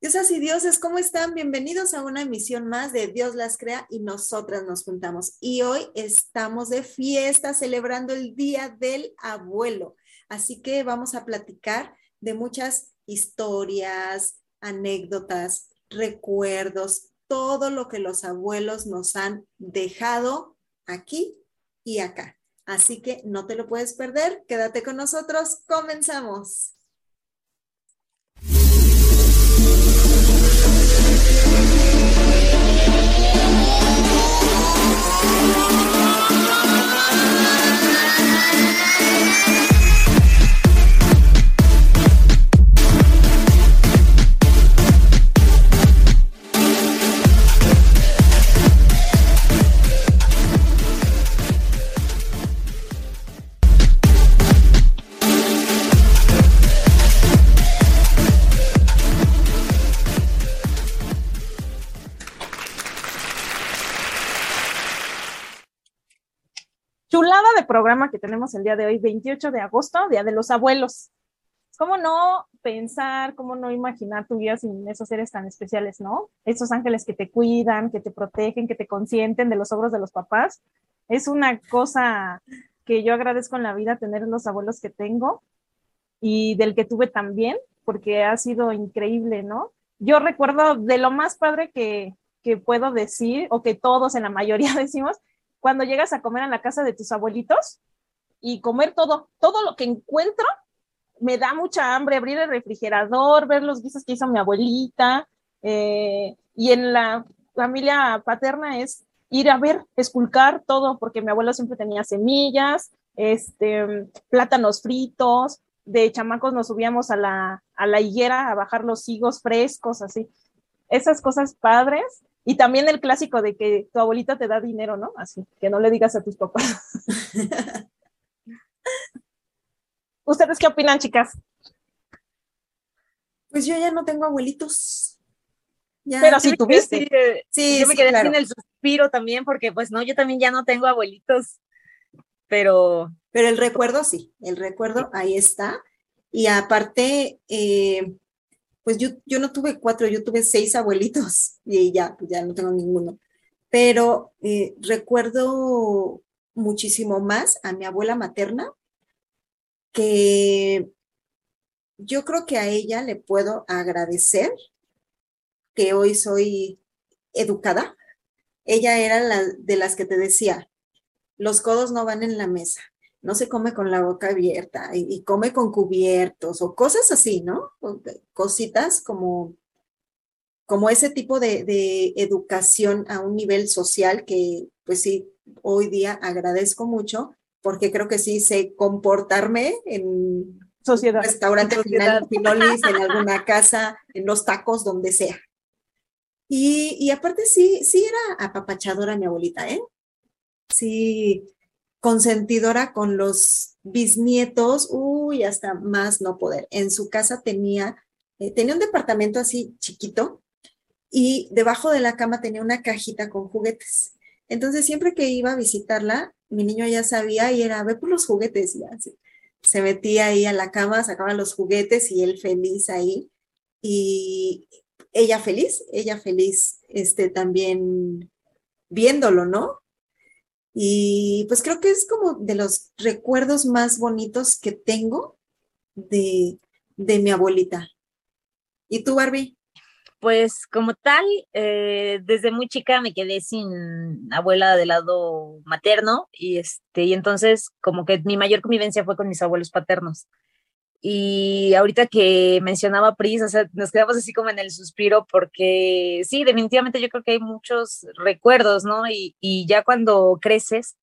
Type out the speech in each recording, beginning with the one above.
Diosas y dioses, ¿cómo están? Bienvenidos a una emisión más de Dios las crea y nosotras nos juntamos. Y hoy estamos de fiesta celebrando el Día del Abuelo. Así que vamos a platicar de muchas historias, anécdotas, recuerdos, todo lo que los abuelos nos han dejado aquí y acá. Así que no te lo puedes perder. Quédate con nosotros. Comenzamos. De programa que tenemos el día de hoy, 28 de agosto, Día de los Abuelos. ¿Cómo no pensar, cómo no imaginar tu vida sin esos seres tan especiales, no? Esos ángeles que te cuidan, que te protegen, que te consienten de los obros de los papás. Es una cosa que yo agradezco en la vida tener los abuelos que tengo y del que tuve también, porque ha sido increíble, ¿no? Yo recuerdo de lo más padre que, que puedo decir, o que todos en la mayoría decimos, cuando llegas a comer en la casa de tus abuelitos y comer todo, todo lo que encuentro, me da mucha hambre abrir el refrigerador, ver los guisos que hizo mi abuelita. Eh, y en la familia paterna es ir a ver, esculcar todo, porque mi abuelo siempre tenía semillas, este, plátanos fritos, de chamacos nos subíamos a la, a la higuera a bajar los higos frescos, así. Esas cosas padres y también el clásico de que tu abuelita te da dinero, ¿no? Así, que no le digas a tus papás. ¿Ustedes qué opinan, chicas? Pues yo ya no tengo abuelitos. Pero si tuviste. Sí, yo me quedé sin el suspiro también, porque pues no, yo también ya no tengo abuelitos. Pero. Pero el recuerdo sí, el recuerdo ahí está. Y aparte, eh, pues yo, yo no tuve cuatro, yo tuve seis abuelitos y ya, pues ya no tengo ninguno. Pero eh, recuerdo muchísimo más a mi abuela materna, que yo creo que a ella le puedo agradecer que hoy soy educada. Ella era la de las que te decía, los codos no van en la mesa no se come con la boca abierta y, come con cubiertos o cosas así, ¿no? Cositas como, como ese tipo de, de, educación a un nivel social que pues sí, hoy día agradezco mucho porque creo que sí sé comportarme en sociedad, restaurante final, en alguna casa, en los tacos, donde sea. Y, y aparte sí, sí era apapachadora mi abuelita, ¿eh? Sí, consentidora con los bisnietos, uy, hasta más no poder. En su casa tenía, eh, tenía un departamento así chiquito y debajo de la cama tenía una cajita con juguetes. Entonces, siempre que iba a visitarla, mi niño ya sabía y era, ve por los juguetes, ya. Se metía ahí a la cama, sacaba los juguetes y él feliz ahí. Y ella feliz, ella feliz, este, también viéndolo, ¿no? Y pues creo que es como de los recuerdos más bonitos que tengo de, mi abuelita. ¿Y tú, Barbie? Pues como tal, eh, desde muy chica me quedé sin abuela del lado materno y este y entonces como que mi mayor convivencia fue con mis abuelos paternos. Y ahorita que mencionaba Pris, o sea, nos quedamos así como en el suspiro porque sí, definitivamente yo creo que hay muchos recuerdos, ¿no? Y, y ya cuando creces,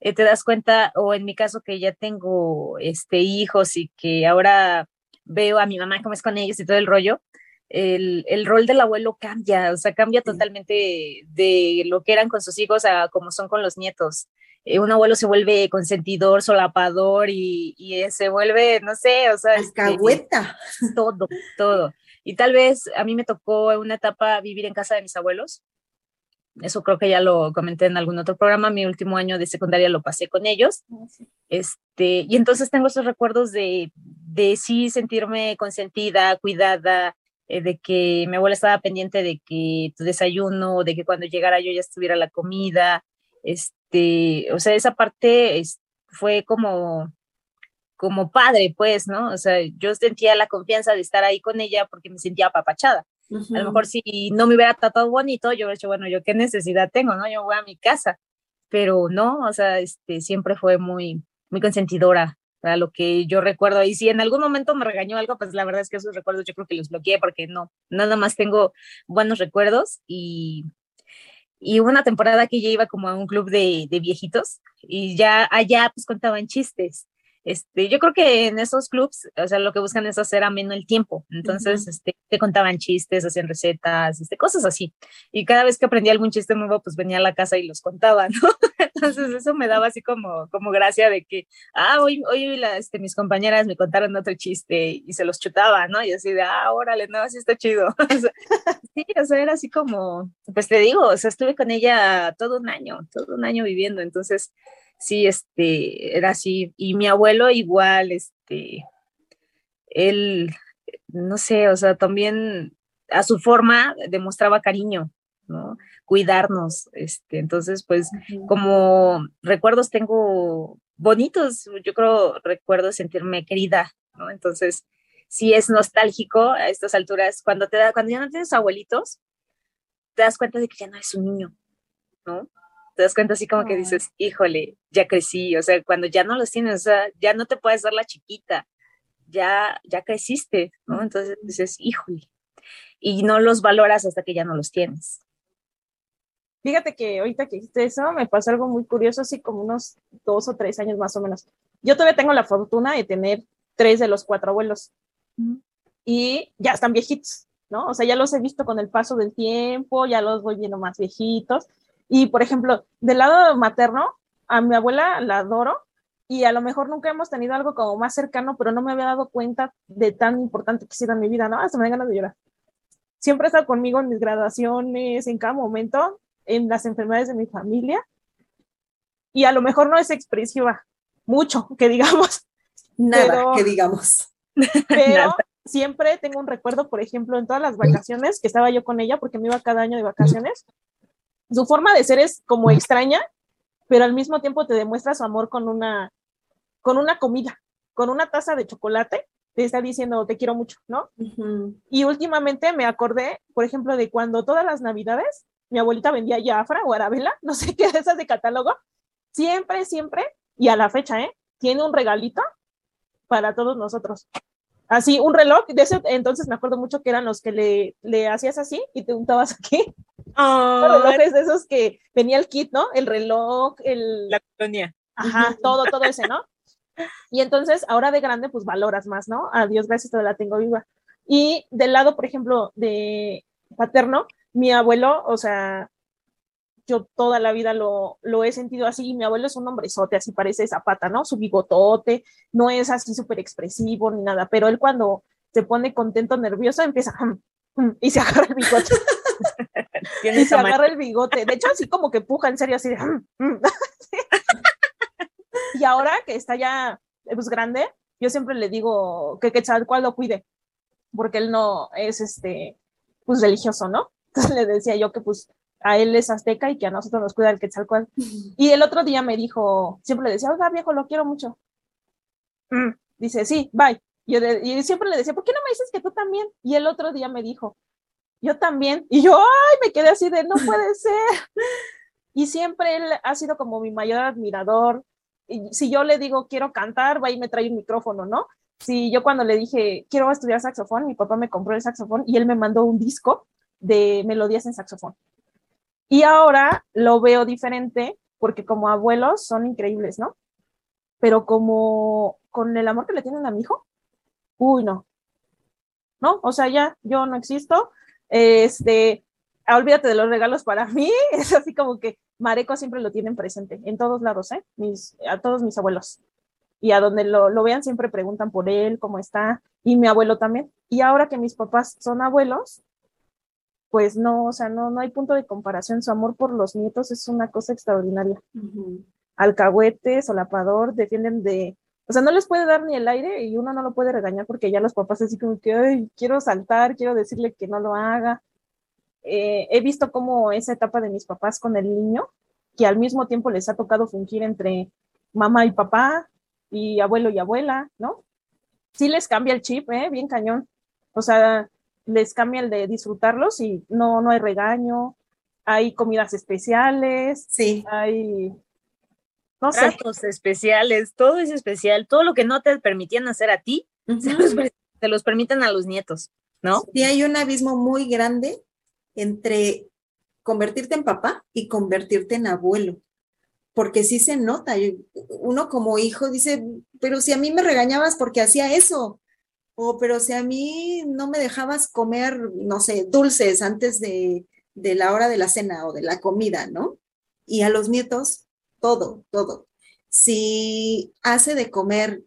eh, te das cuenta, o en mi caso que ya tengo este, hijos y que ahora veo a mi mamá cómo es con ellos y todo el rollo, el, el, rol del abuelo cambia, o sea, cambia totalmente de lo que eran con sus hijos a como son con los nietos. Eh, un abuelo se vuelve consentidor, solapador y, y se vuelve, no sé, o sea... Alcahueta. Este, todo, todo. Y tal vez a mí me tocó en una etapa vivir en casa de mis abuelos. Eso creo que ya lo comenté en algún otro programa. Mi último año de secundaria lo pasé con ellos. Ah, este, y entonces tengo esos recuerdos de, de sí sentirme consentida, cuidada, eh, de que mi abuela estaba pendiente de que tu desayuno, de que cuando llegara yo ya estuviera la comida, este, o sea, esa parte fue como, como padre, pues, ¿no? O sea, yo sentía la confianza de estar ahí con ella porque me sentía apapachada. A lo mejor si no me hubiera tratado bonito, yo hubiera dicho, bueno, yo qué necesidad tengo, ¿no? Yo voy a mi casa. Pero no, o sea, este, siempre fue muy, muy consentidora para lo que yo recuerdo. Y si en algún momento me regañó algo, pues la verdad es que esos recuerdos yo creo que los bloqueé porque no, nada más tengo buenos recuerdos y, y una temporada que ya iba como a un club de, de viejitos y ya allá pues contaban chistes este, yo creo que en esos clubs, o sea, lo que buscan es hacer ameno el tiempo. Entonces, este, te contaban chistes, hacían recetas, este, cosas así. Y cada vez que aprendía algún chiste nuevo, pues venía a la casa y los contaba, ¿no? Entonces, eso me daba así como, como gracia de que, ah, hoy, hoy este, mis compañeras me contaron otro chiste y se los chutaba, ¿no? Y así de, ah, órale, no, así está chido. sí, o sea, era así como, pues te digo, o sea, estuve con ella todo un año, todo un año viviendo. Entonces, sí, este, era así. Y mi abuelo igual, este, él, no sé, o sea, también a su forma demostraba cariño, ¿no? Cuidarnos, este, entonces, pues, como recuerdos tengo bonitos, yo creo, recuerdo sentirme querida, ¿no? Entonces, sí es nostálgico a estas alturas, cuando te da, cuando ya no tienes abuelitos, te das cuenta de que ya no eres un niño, ¿no? te das cuenta así como que dices, híjole, ya crecí, o sea, cuando ya no los tienes, o sea, ya no te puedes dar la chiquita, ya, ya creciste, ¿no? Entonces dices, híjole, y no los valoras hasta que ya no los tienes. Fíjate que ahorita que dijiste eso, me pasó algo muy curioso, así como unos dos o tres años más o menos. Yo todavía tengo la fortuna de tener tres de los cuatro abuelos y ya están viejitos, ¿no? O sea, ya los he visto con el paso del tiempo, ya los voy viendo más viejitos y, por ejemplo, del lado materno, a mi abuela la adoro y a lo mejor nunca hemos tenido algo como más cercano, pero no me había dado cuenta de tan importante que sido en mi vida, ¿no? Hasta me da ganas de llorar. Siempre ha estado conmigo en mis graduaciones, en cada momento, en las enfermedades de mi familia. Y a lo mejor no es expresiva mucho, que digamos. Nada, que digamos. Pero siempre tengo un recuerdo, por ejemplo, en todas las vacaciones que estaba yo con ella, porque me iba cada año de vacaciones, su forma de ser es como extraña, pero al mismo tiempo te demuestra su amor con una, con una comida, con una taza de chocolate, te está diciendo te quiero mucho, ¿no? Y últimamente me acordé, por ejemplo, de cuando todas las navidades mi abuelita vendía Jafra o Arabella, no sé qué, de esas de catálogo, siempre, siempre, y a la fecha, ¿eh? Tiene un regalito para todos nosotros. Así, un reloj, de ese entonces me acuerdo mucho que eran los que le, le hacías así y te untabas aquí Oh, relojes de esos que venía el kit, ¿no? El reloj, el... La colonia. Ajá, todo, todo ese, ¿no? Y entonces, ahora de grande, pues valoras más, ¿no? Adiós, gracias, toda la tengo viva. Y del lado, por ejemplo, de paterno, mi abuelo, o sea, yo toda la vida lo, lo he sentido así. Mi abuelo es un hombrezote, así parece zapata, ¿no? Su bigotote, no es así súper expresivo ni nada, pero él cuando se pone contento, nervioso, empieza y se agarra el bigote. y se agarra el bigote. De hecho, así como que puja en serio, así de. Mm, mm". y ahora que está ya pues, grande, yo siempre le digo que cual lo cuide, porque él no es este, pues religioso, ¿no? Entonces le decía yo que pues a él es azteca y que a nosotros nos cuida el Quetzalcoatl. Y el otro día me dijo, siempre le decía, oiga viejo, lo quiero mucho. Mm, dice, sí, bye. Yo y siempre le decía, ¿por qué no me dices que tú también? Y el otro día me dijo, yo también. Y yo, ay, me quedé así de, no puede ser. Y siempre él ha sido como mi mayor admirador. Y si yo le digo, quiero cantar, va y me trae un micrófono, ¿no? Si yo cuando le dije, quiero estudiar saxofón, mi papá me compró el saxofón y él me mandó un disco de melodías en saxofón. Y ahora lo veo diferente porque como abuelos son increíbles, ¿no? Pero como con el amor que le tienen a mi hijo, uy, no. No, o sea, ya yo no existo, este, olvídate de los regalos para mí, es así como que Mareco siempre lo tienen presente, en todos lados, ¿eh? Mis, a todos mis abuelos. Y a donde lo, lo vean siempre preguntan por él, cómo está, y mi abuelo también. Y ahora que mis papás son abuelos, pues no, o sea, no, no hay punto de comparación. Su amor por los nietos es una cosa extraordinaria. Alcahuete, solapador, defienden de O sea, no les puede dar ni el aire y uno no lo puede regañar porque ya los papás así como que, ay, quiero saltar, quiero decirle que no lo haga. Eh, he visto cómo esa etapa de mis papás con el niño, que al mismo tiempo les ha tocado fungir entre mamá y papá y abuelo y abuela, ¿no? Sí les cambia el chip, ¿eh? Bien cañón. O sea, les cambia el de disfrutarlos y no, no hay regaño, hay comidas especiales, Sí. hay, no sé, Tratos especiales, todo es especial. Todo lo que no te permitían hacer a ti, se los, per- se los permiten a los nietos, ¿no? Sí, hay un abismo muy grande entre convertirte en papá y convertirte en abuelo, porque sí se nota. Yo- Uno como hijo dice, pero si a mí me regañabas porque hacía eso, o pero si a mí no me dejabas comer, no sé, dulces antes de, de la hora de la cena o de la comida, ¿no? Y a los nietos, todo, todo. Si hace de comer,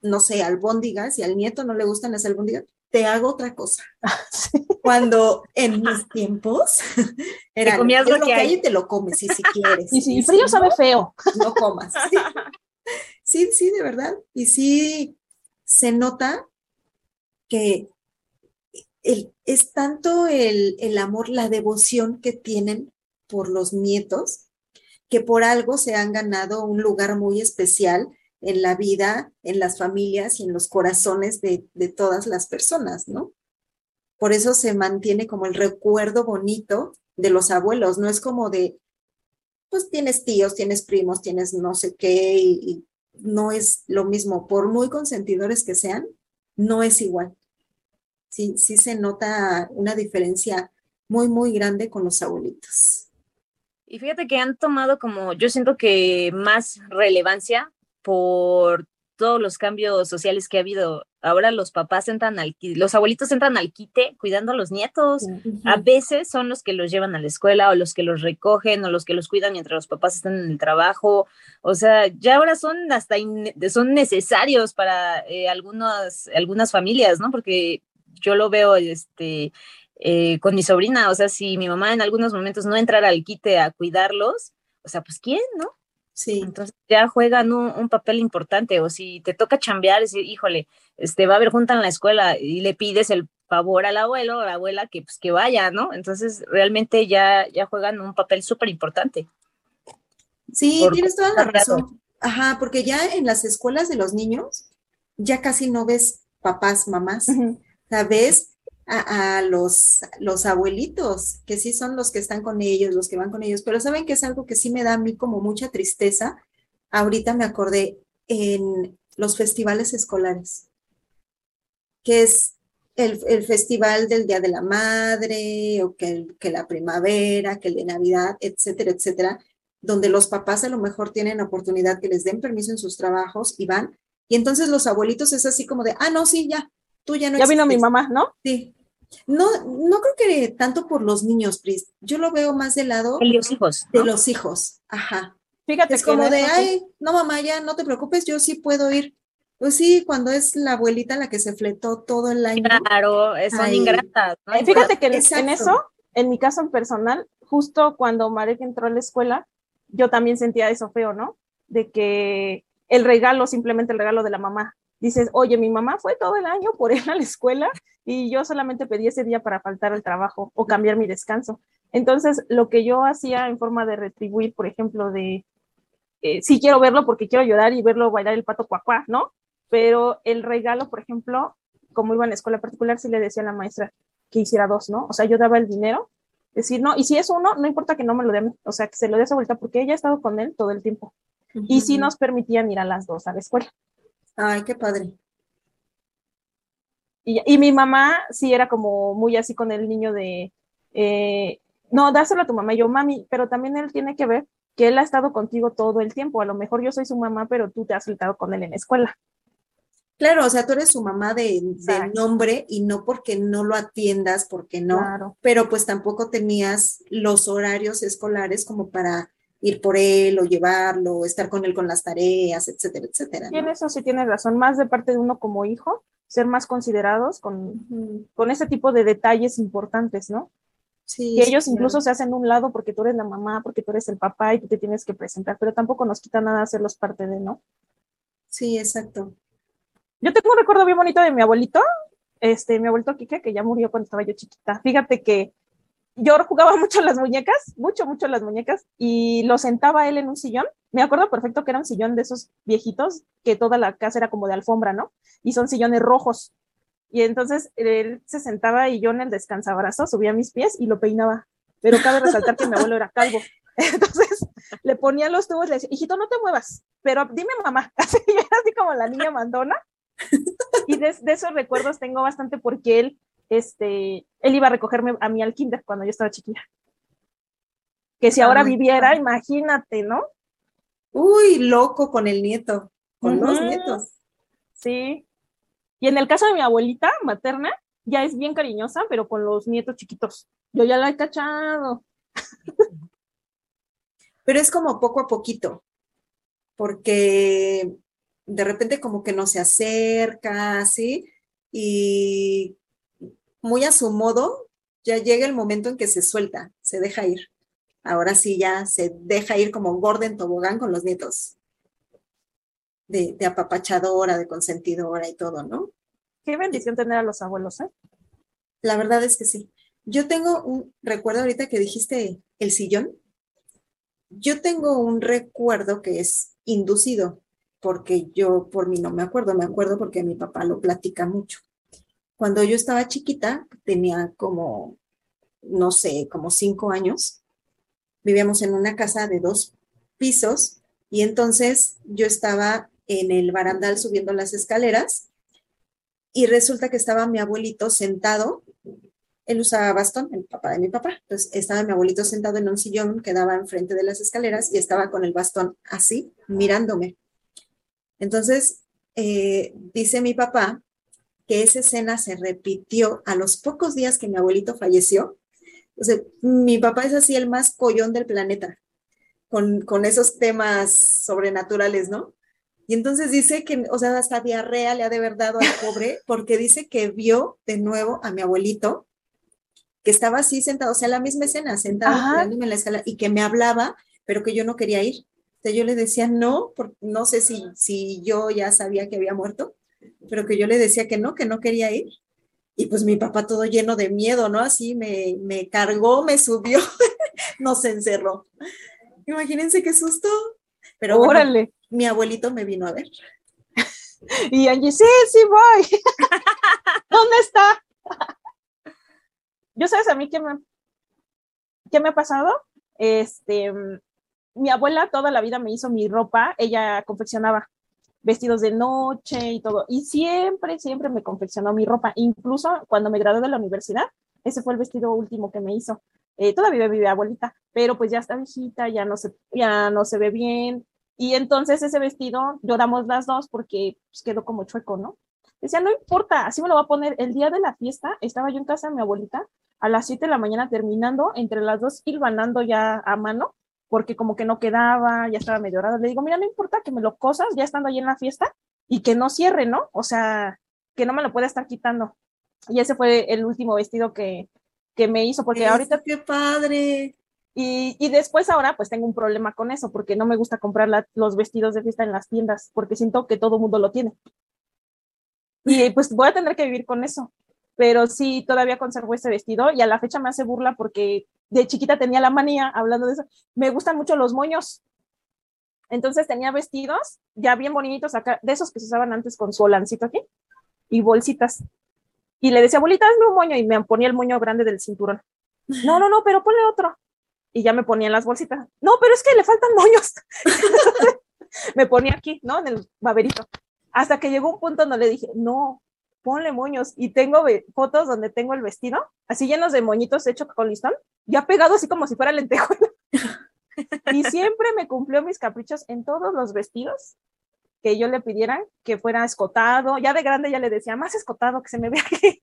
no sé, albóndigas y al nieto no le gustan las albóndigas, te hago otra cosa. Cuando en mis tiempos era comías "Es lo que hay". y te lo comes, y si quieres. y si y frío si sabe no, feo. no comas. Sí. sí, sí, de verdad. Y sí se nota que es tanto el, amor, la devoción que tienen por los nietos, que por algo se han ganado un lugar muy especial en la vida, en las familias y en los corazones de, todas las personas, ¿no? Por eso se mantiene como el recuerdo bonito de los abuelos, no es como de, pues tienes tíos, tienes primos, tienes no sé qué, y no es lo mismo, por muy consentidores que sean, no es igual. Sí, sí se nota una diferencia muy, muy grande con los abuelitos. Y fíjate que han tomado como, yo siento que más relevancia por todos los cambios sociales que ha habido. Ahora los papás entran al, los abuelitos entran al quite cuidando a los nietos. A veces son los que los llevan a la escuela o los que los recogen o los que los cuidan mientras los papás están en el trabajo. O sea, ya ahora son hasta son necesarios para eh, algunas, algunas familias, ¿no? Porque yo lo veo este, eh, con mi sobrina, o sea, si mi mamá en algunos momentos no entrara al quite a cuidarlos, o sea, pues ¿quién, no? Sí, Entonces ya juegan un, un papel importante, o si te toca chambear, decir, híjole, este, va a haber junta en la escuela y le pides el favor al abuelo o a la abuela que pues que vaya, ¿no? Entonces realmente ya, ya juegan un papel súper importante. sí, Por tienes toda la razón. Ajá, porque ya en las escuelas de los niños, ya casi no ves papás, mamás. Ujú. O sea, ves a, a los, los abuelitos, que sí son los que están con ellos, los que van con ellos, pero saben que es algo que sí me da a mí como mucha tristeza. Ahorita me acordé en los festivales escolares, que es el, el festival del Día de la Madre, o que, el- que la primavera, que el de Navidad, etcétera, etcétera, donde los papás a lo mejor tienen oportunidad que les den permiso en sus trabajos y van, y entonces los abuelitos es así como de, ah, no, sí, ya, tú ya no Ya vino mi existes". mamá, ¿no? Sí. No, no creo que tanto por los niños, Pris. Yo lo veo más del lado Y los hijos, de los hijos. Ajá. Fíjate Es que como de, ay, no, mamá, ya no te preocupes, yo sí puedo ir. Pues sí, cuando es la abuelita la que se fletó todo el año. Claro, son Ay. ingratas, ¿no? Eh, Fíjate que en- eso, en mi caso en personal, justo cuando Marek entró a la escuela, yo también sentía eso feo, ¿no? De que el regalo, simplemente el regalo de la mamá. Dices, oye, mi mamá fue todo el año por él a la escuela y yo solamente pedí ese día para faltar al trabajo o cambiar mi descanso. Entonces, lo que yo hacía en forma de retribuir, por ejemplo, de eh, sí quiero verlo porque quiero llorar y verlo bailar el pato cuacuá, ¿no? Pero el regalo, por ejemplo, como iba en la escuela particular, sí le decía a la maestra que hiciera dos, ¿no? O sea, yo daba el dinero, decir, no, y si es uno, no importa que no me lo mí, o sea, que se lo dé a su vuelta porque ella ha estado con él todo el tiempo. Y sí Ujú. nos permitían ir a las dos a la escuela. Ay, qué padre. Y, y mi mamá sí era como muy así con el niño de, eh, no, dáselo a tu mamá. Y yo, mami, pero también él tiene que ver que él ha estado contigo todo el tiempo. A lo mejor yo soy su mamá, pero tú te has soltado con él en la escuela. Claro, o sea, tú eres su mamá de, nombre y no porque no lo atiendas, porque no, Claro. pero pues tampoco tenías los horarios escolares como para ir por él o llevarlo, o estar con él con las tareas, etcétera, etcétera. Y en ¿no? eso sí tienes razón, más de parte de uno como hijo, ser más considerados con, con ese tipo de detalles importantes, ¿no? Sí, que sí, ellos claro. incluso se hacen un lado porque tú eres la mamá, porque tú eres el papá y tú te tienes que presentar, pero tampoco nos quita nada hacerlos parte de, ¿no? Sí, exacto. Yo tengo un recuerdo bien bonito de mi abuelito, este, mi abuelito Quique, que ya murió cuando estaba yo chiquita. Fíjate que yo jugaba mucho las muñecas, mucho, mucho las muñecas, y lo sentaba él en un sillón. Me acuerdo perfecto que era un sillón de esos viejitos, que toda la casa era como de alfombra, ¿no? Y son sillones rojos. Y entonces él se sentaba y yo en el descansabrazo subía mis pies y lo peinaba. Pero cabe resaltar que mi abuelo era calvo. Entonces le ponía los tubos y le decía, hijito, no te muevas, pero dime mamá. Así, así como la niña mandona. Y de, esos recuerdos tengo bastante porque él, este, él iba a recogerme a mí al kinder cuando yo estaba chiquilla. Que si ahora viviera, imagínate, ¿no? Uy, loco con el nieto, con uh -huh. los nietos. Sí. Y en el caso de mi abuelita materna, ya es bien cariñosa, pero con los nietos chiquitos. Yo ya la he cachado. Pero es como poco a poquito, porque de repente como que no se acerca, ¿sí? Y muy a su modo, ya llega el momento en que se suelta, se deja ir. Ahora sí ya se deja ir como Gordon Tobogán con los nietos. De, de, apapachadora, de consentidora y todo, ¿no? Qué bendición tener a los abuelos, ¿eh? La verdad es que sí. Yo tengo un recuerdo ahorita que dijiste el sillón. Yo tengo un recuerdo que es inducido, porque yo por mí no me acuerdo, me acuerdo porque mi papá lo platica mucho. Cuando yo estaba chiquita, tenía como, no sé, como cinco años, vivíamos en una casa de dos pisos y entonces yo estaba en el barandal subiendo las escaleras y resulta que estaba mi abuelito sentado, él usaba bastón, el papá de mi papá, entonces estaba mi abuelito sentado en un sillón que daba enfrente de las escaleras y estaba con el bastón así, mirándome. Entonces, eh, dice mi papá que esa escena se repitió a los pocos días que mi abuelito falleció. O sea, mi papá es así el más collón del planeta, con, con esos temas sobrenaturales, ¿no? Y entonces dice que, o sea, hasta diarrea le ha de haber dado al pobre, porque dice que vio de nuevo a mi abuelito, que estaba así sentado, o sea, la misma escena, sentado en la escala, y que me hablaba, pero que yo no quería ir. Entonces yo le decía no, porque no sé si, si yo ya sabía que había muerto, pero que yo le decía que no, que no quería ir. Y pues mi papá todo lleno de miedo, ¿no? Así me, me cargó, me subió, nos encerró. Imagínense qué susto. Pero Órale. Mi abuelito me vino a ver. Y Angie, sí, sí voy. ¿Dónde está? Yo sabes a mí qué me, qué me ha pasado. Este, mi abuela toda la vida me hizo mi ropa, ella confeccionaba vestidos de noche y todo, y siempre, siempre me confeccionó mi ropa, incluso cuando me gradué de la universidad, ese fue el vestido último que me hizo. Eh, todavía vive abuelita, pero pues ya está viejita, ya no se, ya no se ve bien, y entonces ese vestido lloramos las dos porque pues, quedó como chueco, ¿no? Decía, no importa, así me lo va a poner. El día de la fiesta estaba yo en casa de mi abuelita a las 7 de la mañana terminando, entre las dos hilvanando ya a mano, porque como que no quedaba, ya estaba medio dorado. Le digo, mira, no importa que me lo cosas ya estando ahí en la fiesta y que no cierre, ¿no? O sea, que no me lo pueda estar quitando. Y ese fue el último vestido que, que me hizo, porque Eso, ahorita... ¡Qué padre! Y, y, después ahora pues tengo un problema con eso, porque no me gusta comprar la, los vestidos de fiesta en las tiendas, porque siento que todo el mundo lo tiene. Y pues voy a tener que vivir con eso. Pero sí, todavía conservo ese vestido y a la fecha me hace burla porque de chiquita tenía la manía, hablando de eso, me gustan mucho los moños. Entonces tenía vestidos ya bien bonitos acá, de esos que se usaban antes con su olancito aquí y bolsitas. Y le decía, abuelita, hazme un moño y me ponía el moño grande del cinturón. No, no, no, pero ponle otro y ya me ponía en las bolsitas. No, pero es que le faltan moños. me ponía aquí, ¿no? En el baberito. Hasta que llegó un punto donde le dije, no, ponle moños. Y tengo fotos donde tengo el vestido, así llenos de moñitos hechos con listón, ya pegado así como si fuera lentejuela. y siempre me cumplió mis caprichos en todos los vestidos que yo le pidiera que fuera escotado. Ya de grande ya le decía, más escotado, que se me vea aquí.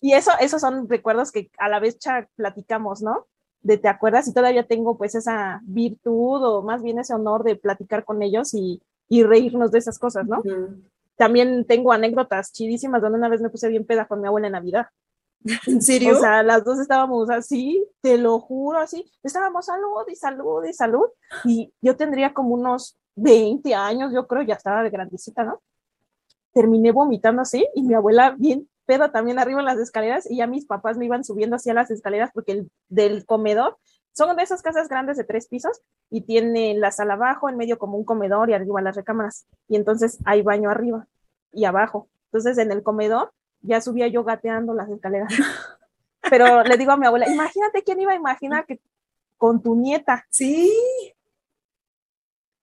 Y eso, esos son recuerdos que a la vez platicamos, ¿no? De te acuerdas y todavía tengo pues esa virtud o más bien ese honor de platicar con ellos y, y reírnos de esas cosas, ¿no? Uh -huh. También tengo anécdotas chidísimas donde una vez me puse bien peda con mi abuela en Navidad. ¿En serio? O sea, las dos estábamos así, te lo juro, así. Estábamos salud y salud y salud. Y yo tendría como unos 20 años, yo creo, ya estaba de grandecita, ¿no? Terminé vomitando así y mi abuela bien pedo también arriba en las escaleras y ya mis papás me iban subiendo hacia las escaleras porque el del comedor son de esas casas grandes de tres pisos y tiene la sala abajo, en medio como un comedor y arriba las recámaras. Y entonces hay baño arriba y abajo. Entonces en el comedor ya subía yo gateando las escaleras. Pero le digo a mi abuela, imagínate quién iba a imaginar que con tu nieta. Sí.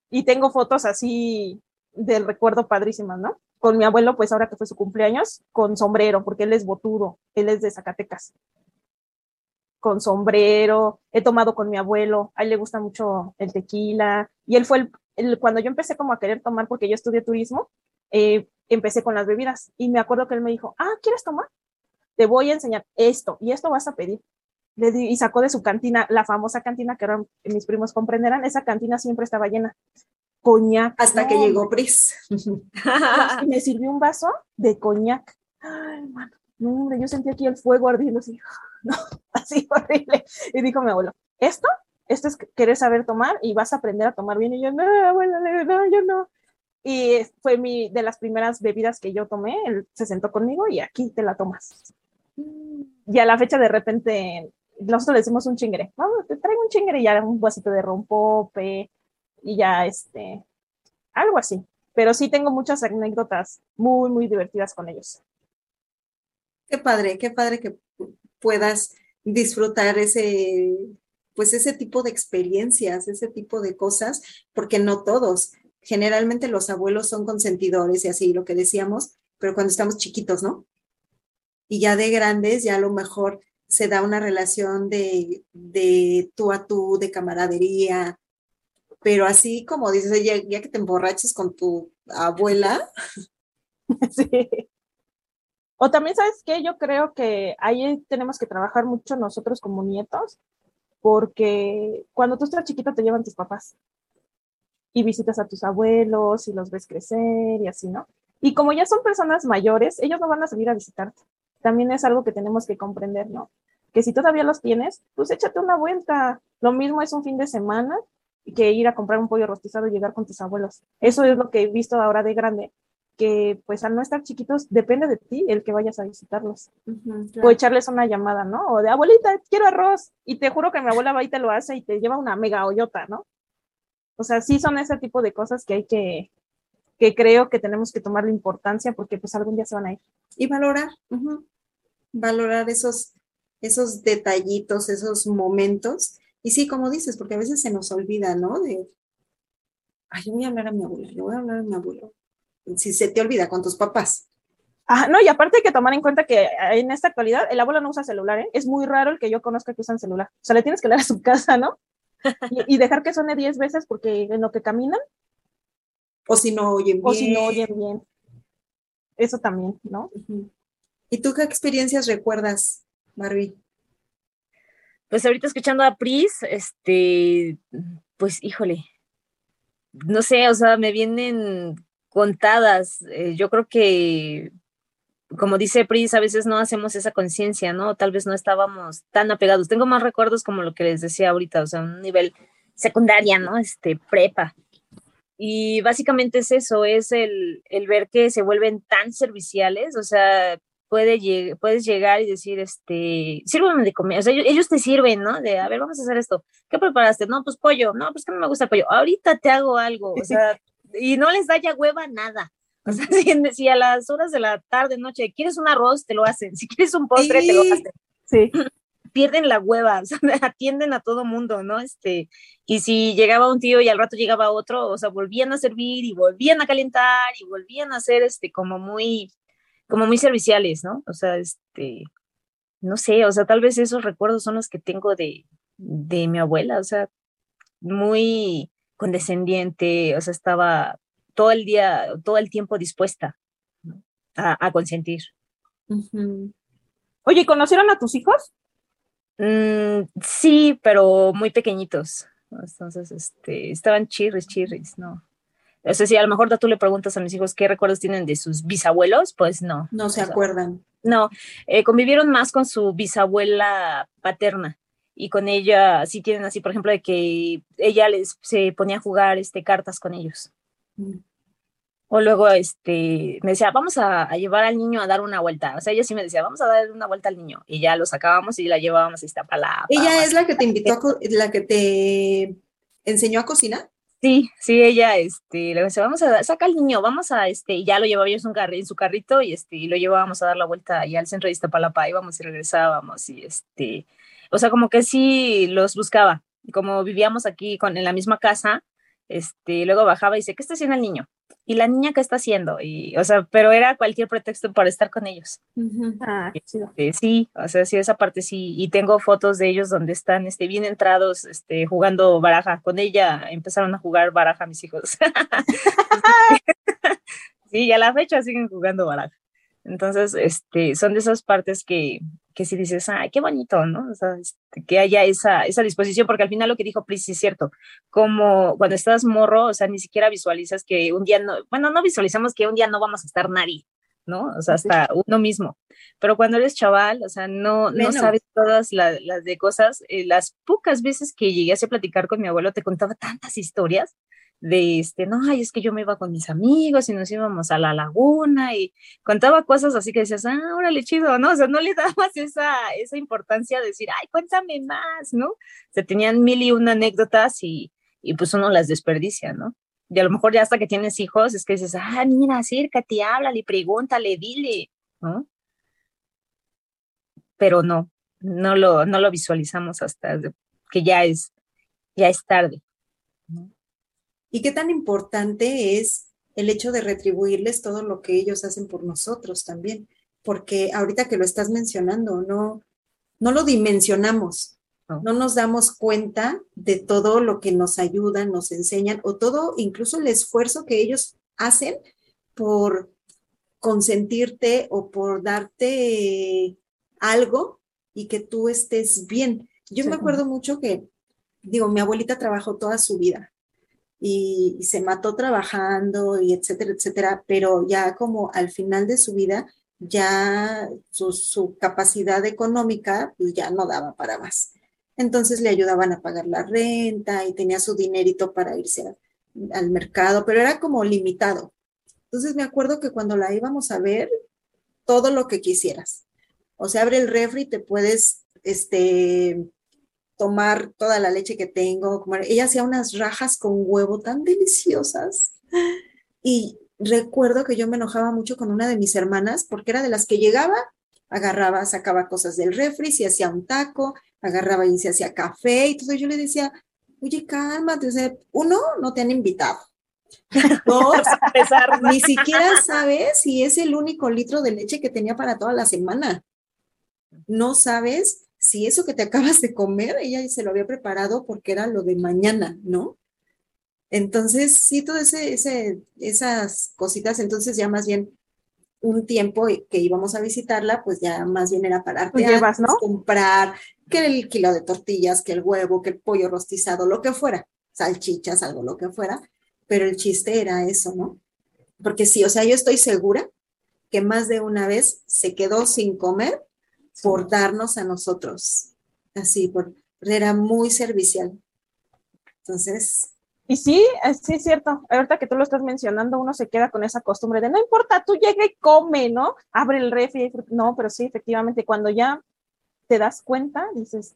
Y tengo fotos así del recuerdo padrísimas, ¿no? Con mi abuelo, pues ahora que fue su cumpleaños, con sombrero, porque él es botudo, él es de Zacatecas. Con sombrero, he tomado con mi abuelo, a él le gusta mucho el tequila, y él fue el, cuando yo empecé como a querer tomar, porque yo estudié turismo, eh, empecé con las bebidas, y me acuerdo que él me dijo, ah, ¿quieres tomar? Te voy a enseñar esto, y esto vas a pedir y sacó de su cantina, la famosa cantina que eran, mis primos comprenderán, esa cantina siempre estaba llena. Coñac. Hasta que llegó Pris. y me sirvió un vaso de coñac. Ay, mano, no, yo sentí aquí el fuego ardiendo así, no, así horrible. Y dijo mi abuelo, ¿esto? Esto es querer saber tomar y vas a aprender a tomar bien. Y yo, no, abuelo, no, yo no. Y fue mi, de las primeras bebidas que yo tomé, él se sentó conmigo y aquí te la tomas. Y a la fecha de repente nosotros le decimos un chingre, vamos, te traigo un chingre y ya un vasito de rompope y ya este, algo así. Pero sí tengo muchas anécdotas muy, muy divertidas con ellos. Qué padre, qué padre que puedas disfrutar ese, pues ese tipo de experiencias, ese tipo de cosas, porque no todos. Generalmente los abuelos son consentidores y así, lo que decíamos, pero cuando estamos chiquitos, ¿no? Y ya de grandes, ya a lo mejor se da una relación de, de tú a tú, de camaradería, pero así como dices, ya, que te emborraches con tu abuela. Sí. O también, ¿sabes qué? Yo creo que ahí tenemos que trabajar mucho nosotros como nietos, porque cuando tú estás chiquito te llevan tus papás y visitas a tus abuelos y los ves crecer y así, ¿no? Y como ya son personas mayores, ellos no van a salir a visitarte también es algo que tenemos que comprender, ¿no? Que si todavía los tienes, pues échate una vuelta. Lo mismo es un fin de semana que ir a comprar un pollo rostizado y llegar con tus abuelos. Eso es lo que he visto ahora de grande, que pues al no estar chiquitos depende de ti el que vayas a visitarlos. O echarles una llamada, ¿no? O de abuelita, quiero arroz. Y te juro que mi abuela va y te lo hace y te lleva una mega hoyota, ¿no? O sea, sí son ese tipo de cosas que hay que, que creo que tenemos que tomar la importancia porque pues algún día se van a ir. Y valorar valorar esos, esos detallitos, esos momentos. Y sí, como dices, porque a veces se nos olvida, ¿no? De, ay, yo voy a hablar a mi abuela, yo voy a hablar a mi abuelo. Si se te olvida con tus papás. Ah, no, y aparte hay que tomar en cuenta que en esta actualidad el abuelo no usa celular, ¿eh? Es muy raro el que yo conozca que usan celular. O sea, le tienes que hablar a su casa, ¿no? Y, dejar que suene 10 veces porque en lo que caminan. O si no oyen bien. O si no oyen bien. Eso también, ¿no? ¿Y tú qué experiencias recuerdas, Barbie? Pues ahorita escuchando a Pris, este, pues híjole, no sé, o sea, me vienen contadas. Eh, yo creo que, como dice Pris, a veces no hacemos esa conciencia, ¿no? Tal vez no estábamos tan apegados. Tengo más recuerdos como lo que les decía ahorita, o sea, un nivel secundaria, ¿no? Este, prepa. Y básicamente es eso, es el, el ver que se vuelven tan serviciales, o sea, puede puedes llegar y decir, este, sírveme de comer, o sea, ellos, te sirven, ¿no? De, a ver, vamos a hacer esto. ¿Qué preparaste? No, pues pollo, no, pues que no me gusta el pollo. Ahorita te hago algo, o sea, y no les da ya hueva nada. O sea, si, a las horas de la tarde, noche, quieres un arroz, te lo hacen. Si quieres un postre, te lo hacen. Sí. Pierden la hueva, o sea, atienden a todo mundo, ¿no? Este, y si llegaba un tío y al rato llegaba otro, o sea, volvían a servir y volvían a calentar y volvían a hacer, este, como muy, como muy serviciales, ¿no? O sea, este, no sé, o sea, tal vez esos recuerdos son los que tengo de, de mi abuela, o sea, muy condescendiente, o sea, estaba todo el día, todo el tiempo dispuesta a, consentir. Oye, ¿conocieron a tus hijos? Mm, sí, pero muy pequeñitos. Entonces, este, estaban chirris, chirris, ¿no? O sea, si a lo mejor tú le preguntas a mis hijos qué recuerdos tienen de sus bisabuelos, pues no. No se acuerdan. No, eh, convivieron más con su bisabuela paterna. y con ella sí tienen así, por ejemplo, de que ella les se ponía a jugar este, cartas con ellos. O luego este, me decía, vamos a, llevar al niño a dar una vuelta. O sea, ella sí me decía, vamos a dar una vuelta al niño. Y ya lo sacábamos y la llevábamos a esta palabra. ¿Ella es la que te invitó, a la que te enseñó a cocinar? Sí, sí, ella, este, le decía, vamos a, saca al niño, vamos a, este, y ya lo llevaba yo en su, en su carrito y este, y lo llevábamos a dar la vuelta allá al centro de Iztapalapa, íbamos y regresábamos y este, o sea, como que sí los buscaba, como vivíamos aquí con, en la misma casa, este, luego bajaba y dice, ¿qué está haciendo el niño? Y la niña, ¿qué está haciendo? Y, o sea, pero era cualquier pretexto para estar con ellos. ah, este, sí, o sea, sí, esa parte sí. Y tengo fotos de ellos donde están este, bien entrados, este, jugando baraja. Con ella empezaron a jugar baraja mis hijos. sí, y a la fecha siguen jugando baraja. Entonces, este, son de esas partes que, que si dices, ay, qué bonito, ¿no? O sea, este, que haya esa, esa disposición, porque al final lo que dijo Pris es cierto, como cuando estás morro, o sea, ni siquiera visualizas que un día no, bueno, no visualizamos que un día no vamos a estar nadie, ¿no? O sea, hasta uno mismo. Pero cuando eres chaval, o sea, no, no sabes todas las, de cosas. Eh, las pocas veces que llegué a platicar con mi abuelo, te contaba tantas historias de este, no, ay, es que yo me iba con mis amigos y nos íbamos a la laguna y contaba cosas así que decías, ah, órale, chido, ¿no? O sea, no le dabas esa, esa importancia de decir, ay, cuéntame más, ¿no? Se tenían mil y una anécdotas y, y pues uno las desperdicia, ¿no? Y a lo mejor ya hasta que tienes hijos es que dices, ah, mira, acércate, háblale, pregúntale, dile, ¿no? Pero no, no lo, no lo visualizamos hasta que ya es, ya es tarde. Y qué tan importante es el hecho de retribuirles todo lo que ellos hacen por nosotros también, porque ahorita que lo estás mencionando, no, no lo dimensionamos, no. nos damos cuenta de todo lo que nos ayudan, nos enseñan, o todo, incluso el esfuerzo que ellos hacen por consentirte o por darte algo y que tú estés bien. Yo me acuerdo mucho que, digo, mi abuelita trabajó toda su vida y, se mató trabajando y etcétera, etcétera, pero ya como al final de su vida, ya su, capacidad económica pues ya no daba para más. Entonces le ayudaban a pagar la renta y tenía su dinerito para irse al mercado, pero era como limitado. Entonces me acuerdo que cuando la íbamos a ver, todo lo que quisieras. O sea, abre el refri, te puedes este, tomar toda la leche que tengo. Ella hacía unas rajas con huevo tan deliciosas. Y recuerdo que yo me enojaba mucho con una de mis hermanas porque era de las que llegaba, agarraba, sacaba cosas del refri, se hacía un taco, agarraba y se hacía café. Y entonces yo le decía, oye, cálmate, uno, no te han invitado. Dos, ni siquiera sabes si es el único litro de leche que tenía para toda la semana. No sabes si eso que te acabas de comer, ella se lo había preparado porque era lo de mañana, ¿no? Entonces, sí, todas esas cositas, entonces ya más bien un tiempo que íbamos a visitarla, pues ya más bien era pararte llevas, ¿no? comprar que el kilo de tortillas, que el huevo, que el pollo rostizado, lo que fuera, salchichas, algo lo que fuera, pero el chiste era eso, ¿no? Porque sí, o sea, yo estoy segura que más de una vez se quedó sin comer por darnos a nosotros. Así, por, era muy servicial. Entonces. Y sí, sí es cierto. Ahorita que tú lo estás mencionando, uno se queda con esa costumbre de no importa, tú llega y come, ¿no? Abre el refri. No, pero sí, efectivamente, cuando ya te das cuenta, dices,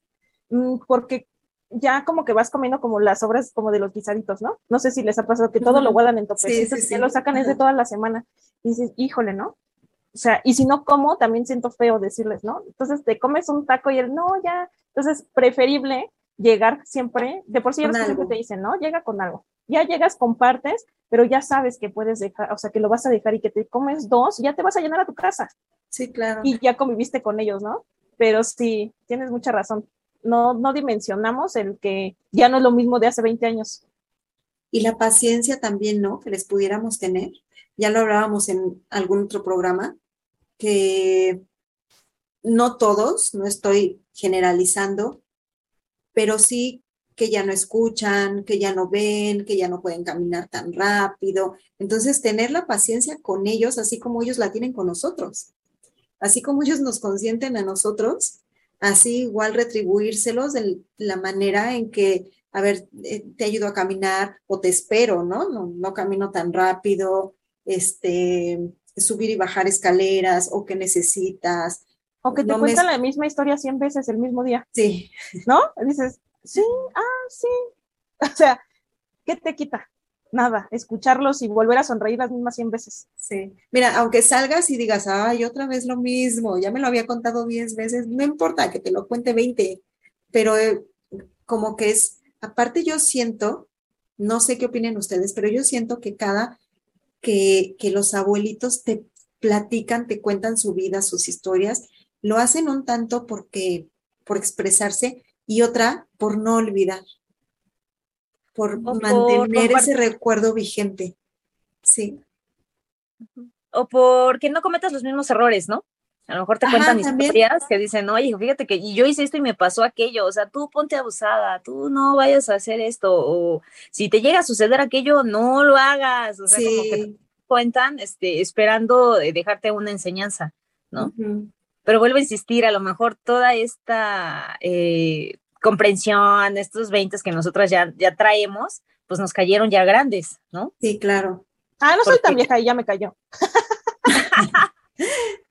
mm, porque ya como que vas comiendo como las obras como de los guisaditos, ¿no? No sé si les ha pasado que todo lo guardan en topecitos sí, sí, lo sacan es de toda la semana. Y dices, híjole, ¿no? O sea, y si no como, también siento feo decirles, ¿no? Entonces te comes un taco y él, no, ya. Entonces, preferible llegar siempre, de por sí ya siempre te dicen, ¿no? Llega con algo. Ya llegas, compartes, pero ya sabes que puedes dejar, o sea, que lo vas a dejar y que te comes dos, ya te vas a llenar a tu casa. Sí, claro. Y ya conviviste con ellos, ¿no? Pero sí, tienes mucha razón. No, no dimensionamos el que ya no es lo mismo de hace 20 años. Y la paciencia también, ¿no? Que les pudiéramos tener. Ya lo hablábamos en algún otro programa, que no todos, no estoy generalizando, pero sí que ya no escuchan, que ya no ven, que ya no pueden caminar tan rápido. Entonces, tener la paciencia con ellos, así como ellos la tienen con nosotros, así como ellos nos consienten a nosotros, así igual retribuírselos de la manera en que, a ver, eh, te ayudo a caminar o te espero, ¿no? No, no camino tan rápido, este, subir y bajar escaleras o que necesitas. O que te No cuentan la misma historia 100 veces el mismo día, Sí, ¿no? Dices, sí, ah, sí. O sea, ¿qué te quita? Nada, escucharlos y volver a sonreír las mismas 100 veces. sí. Mira, aunque salgas y digas, ay, otra vez lo mismo, ya me lo había contado 10 veces, no importa que te lo cuente 20, pero eh, como que es, aparte yo siento, no sé qué opinen ustedes, pero yo siento que cada, que, que los abuelitos te platican, te cuentan su vida, sus historias, lo hacen un tanto porque, por expresarse y otra por no olvidar, por mantener ese recuerdo vigente. Sí. O porque no cometas los mismos errores, ¿no? A lo mejor te Ajá, cuentan también. historias que dicen, oye, fíjate que yo hice esto y me pasó aquello, o sea, tú ponte abusada, tú no vayas a hacer esto, o si te llega a suceder aquello, no lo hagas, o sea, como que Sí. cuentan, este, esperando dejarte una enseñanza, ¿no? Ujú. Pero vuelvo a insistir, a lo mejor toda esta eh, comprensión, estos 20 que nosotras ya, ya traemos, pues nos cayeron ya grandes, ¿no? Sí, claro. Ah, no soy tan vieja y ya me cayó.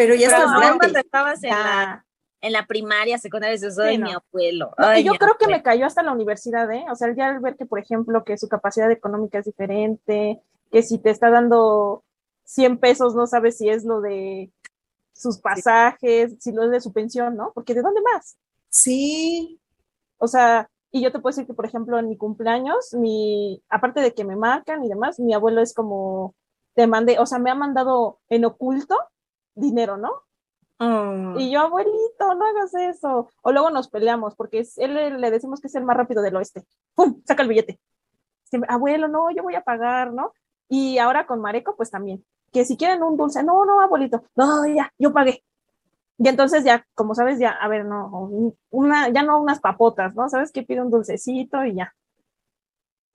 Pero ya Pero estás cuando estabas en la, en la primaria, secundaria, ay, Sí, mi no. abuelo. No, ay, y yo mi creo que abuelo". me cayó hasta la universidad, ¿eh? O sea, ya al ver que, por ejemplo, que su capacidad económica es diferente, que si te está dando 100 pesos, no sabes si es lo de sus pasajes, si lo es de su pensión, ¿no? Porque ¿de dónde más? Sí, O sea, y yo te puedo decir que, por ejemplo, en mi cumpleaños, mi, aparte de que me marcan y demás, mi abuelo es como, te mandé, o sea, me ha mandado en oculto dinero, ¿no? Mm. Y yo, abuelito, no hagas eso. O luego nos peleamos, porque es, él le, decimos que es el más rápido del oeste. ¡Pum! Saca el billete. Siempre, abuelo, no, yo voy a pagar, ¿no? Y ahora con Mareco, pues también. Que si quieren un dulce, no, no, abuelito, no, ya, yo pagué. Y entonces ya, como sabes, ya, a ver, no, una, ya no unas papotas, ¿no? ¿Sabes qué? Pide un dulcecito y ya.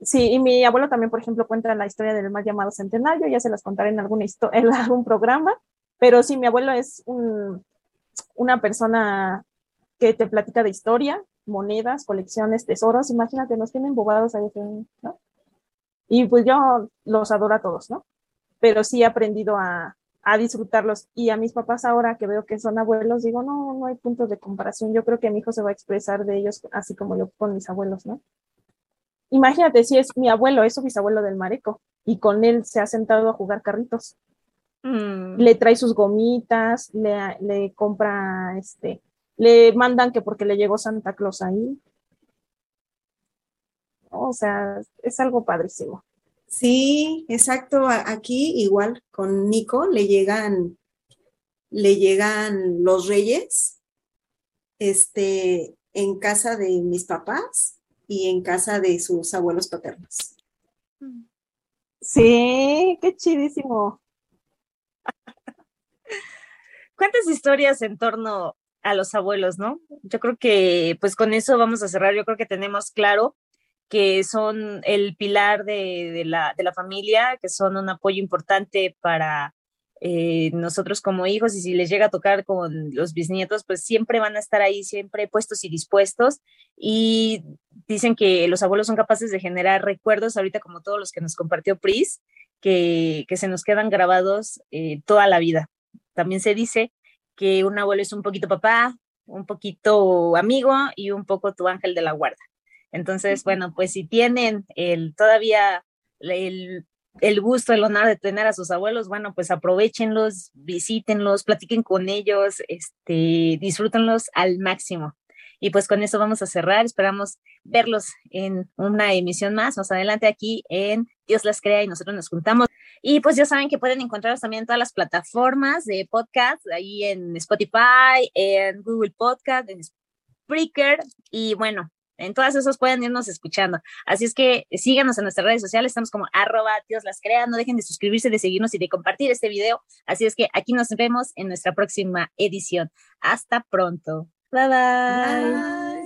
Sí, y mi abuelo también, por ejemplo, cuenta la historia del mal llamado centenario, ya se las contaré en, alguna en algún programa, pero sí, mi abuelo es un, una persona que te platica de historia, monedas, colecciones, tesoros, imagínate, nos tienen bobados ahí, ¿no? Y pues yo los adoro a todos, ¿no? Pero sí he aprendido a, disfrutarlos. Y a mis papás ahora que veo que son abuelos, digo, no, no hay puntos de comparación. Yo creo que mi hijo se va a expresar de ellos así como yo con mis abuelos, ¿no? Imagínate si es mi abuelo, es su bisabuelo del Mareco, y con él se ha sentado a jugar carritos Mm. le trae sus gomitas, le, le compra, este, le mandan que porque le llegó Santa Claus ahí. O sea, es algo padrísimo. sí, exacto. Aquí igual con Nico le llegan, le llegan los reyes, este, en casa de mis papás y en casa de sus abuelos paternos. Sí, qué chidísimo. ¿Cuántas historias en torno a los abuelos, no? Yo creo que pues con eso vamos a cerrar. Yo creo que tenemos claro que son el pilar de, la, de la familia, que son un apoyo importante para eh, nosotros como hijos y si les llega a tocar con los bisnietos, pues siempre van a estar ahí, siempre puestos y dispuestos. Y dicen que los abuelos son capaces de generar recuerdos, ahorita como todos los que nos compartió Pris, que, que se nos quedan grabados eh, toda la vida. También se dice que un abuelo es un poquito papá, un poquito amigo y un poco tu ángel de la guarda. Entonces, bueno, pues si tienen el todavía el, el gusto, el honor de tener a sus abuelos, bueno, pues aprovechenlos, visítenlos, platiquen con ellos, este, disfrútenlos al máximo. Y pues con eso vamos a cerrar. Esperamos verlos en una emisión más, más adelante aquí en Dios las crea y nosotros nos juntamos. Y pues ya saben que pueden encontrarlos también en todas las plataformas de podcast, ahí en Spotify, en Google Podcast, en Spreaker y bueno, en todas esas pueden irnos escuchando. Así es que síganos en nuestras redes sociales, estamos como arroba Dios las crea, no dejen de suscribirse, de seguirnos y de compartir este video. Así es que aquí nos vemos en nuestra próxima edición. Hasta pronto. Bye. Bye.